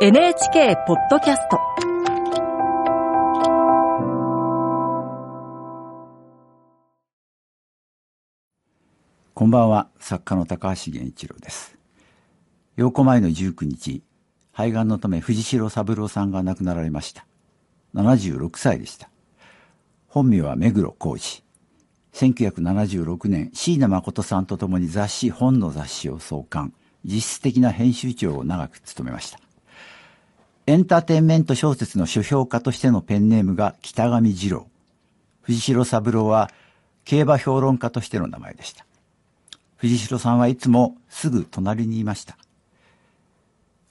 NHK ポッドキャストこんばんは、作家の高橋源一郎です。8日前の19日、肺がんのため藤代三郎さんが亡くなられました。76歳でした。本名は目黒浩二。1976年、椎名誠さんと共に雑誌、本の雑誌を創刊、実質的な編集長を長く務めました。エンターテインメント小説の書評家としてのペンネームが北上二郎。藤代三郎は競馬評論家としての名前でした。藤代さんはいつもすぐ隣にいました。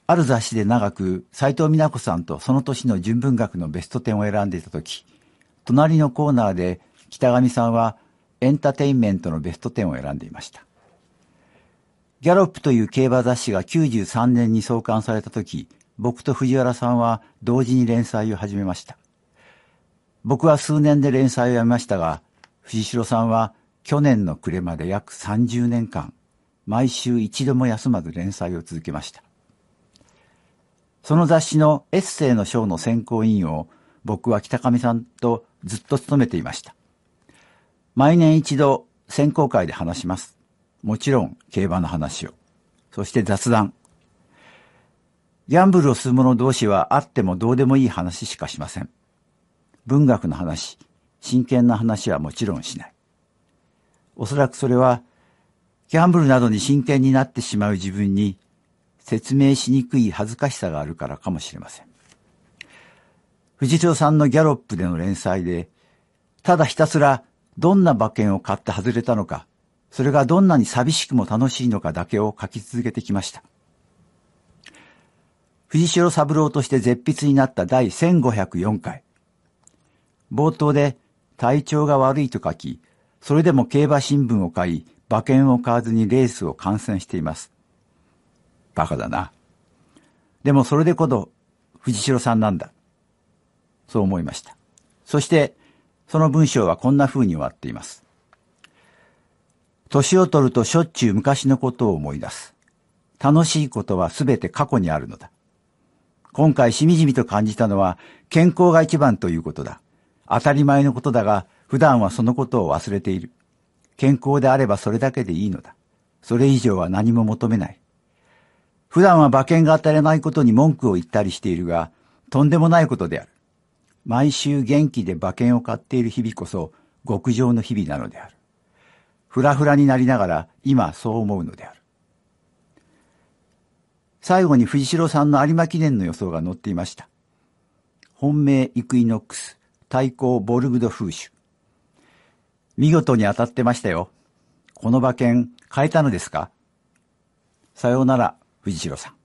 ある雑誌で長く斎藤美奈子さんとその年の純文学のベスト10を選んでいた時、隣のコーナーで北上さんはエンターテインメントのベスト10を選んでいました。ギャロップという競馬雑誌が93年に創刊された時、僕と藤原さんは同時に連載を始めました。僕は数年で連載をやめましたが、藤代さんは去年の暮れまで約30年間、毎週一度も休まず連載を続けました。その雑誌のエッセイの章の選考委員を僕は北上さんとずっと務めていました。毎年一度選考会で話します。もちろん競馬の話を。そして雑談。ギャンブルをする者同士はあってもどうでもいい話しかしません。文学の話、真剣な話はもちろんしない。おそらくそれは、ギャンブルなどに真剣になってしまう自分に説明しにくい恥ずかしさがあるからかもしれません。藤代さんのギャロップでの連載で、ただひたすらどんな馬券を買って外れたのか、それがどんなに寂しくも楽しいのかだけを書き続けてきました。藤代三郎として絶筆になった第1504回。冒頭で体調が悪いと書き、それでも競馬新聞を買い、馬券を買わずにレースを観戦しています。バカだな。でもそれでこそ藤代さんなんだ。そう思いました。そして、その文章はこんな風に終わっています。年を取るとしょっちゅう昔のことを思い出す。楽しいことはすべて過去にあるのだ。今回しみじみと感じたのは健康が一番ということだ。当たり前のことだが、普段はそのことを忘れている。健康であればそれだけでいいのだ。それ以上は何も求めない。普段は馬券が当たらないことに文句を言ったりしているが、とんでもないことである。毎週元気で馬券を買っている日々こそ極上の日々なのである。ふらふらになりながら今そう思うのである。最後に藤代さんの有馬記念の予想が載っていました。本命イクイノックス、対抗ボルグド風種。見事に当たってましたよ。この馬券変えたのですか？さようなら、藤代さん。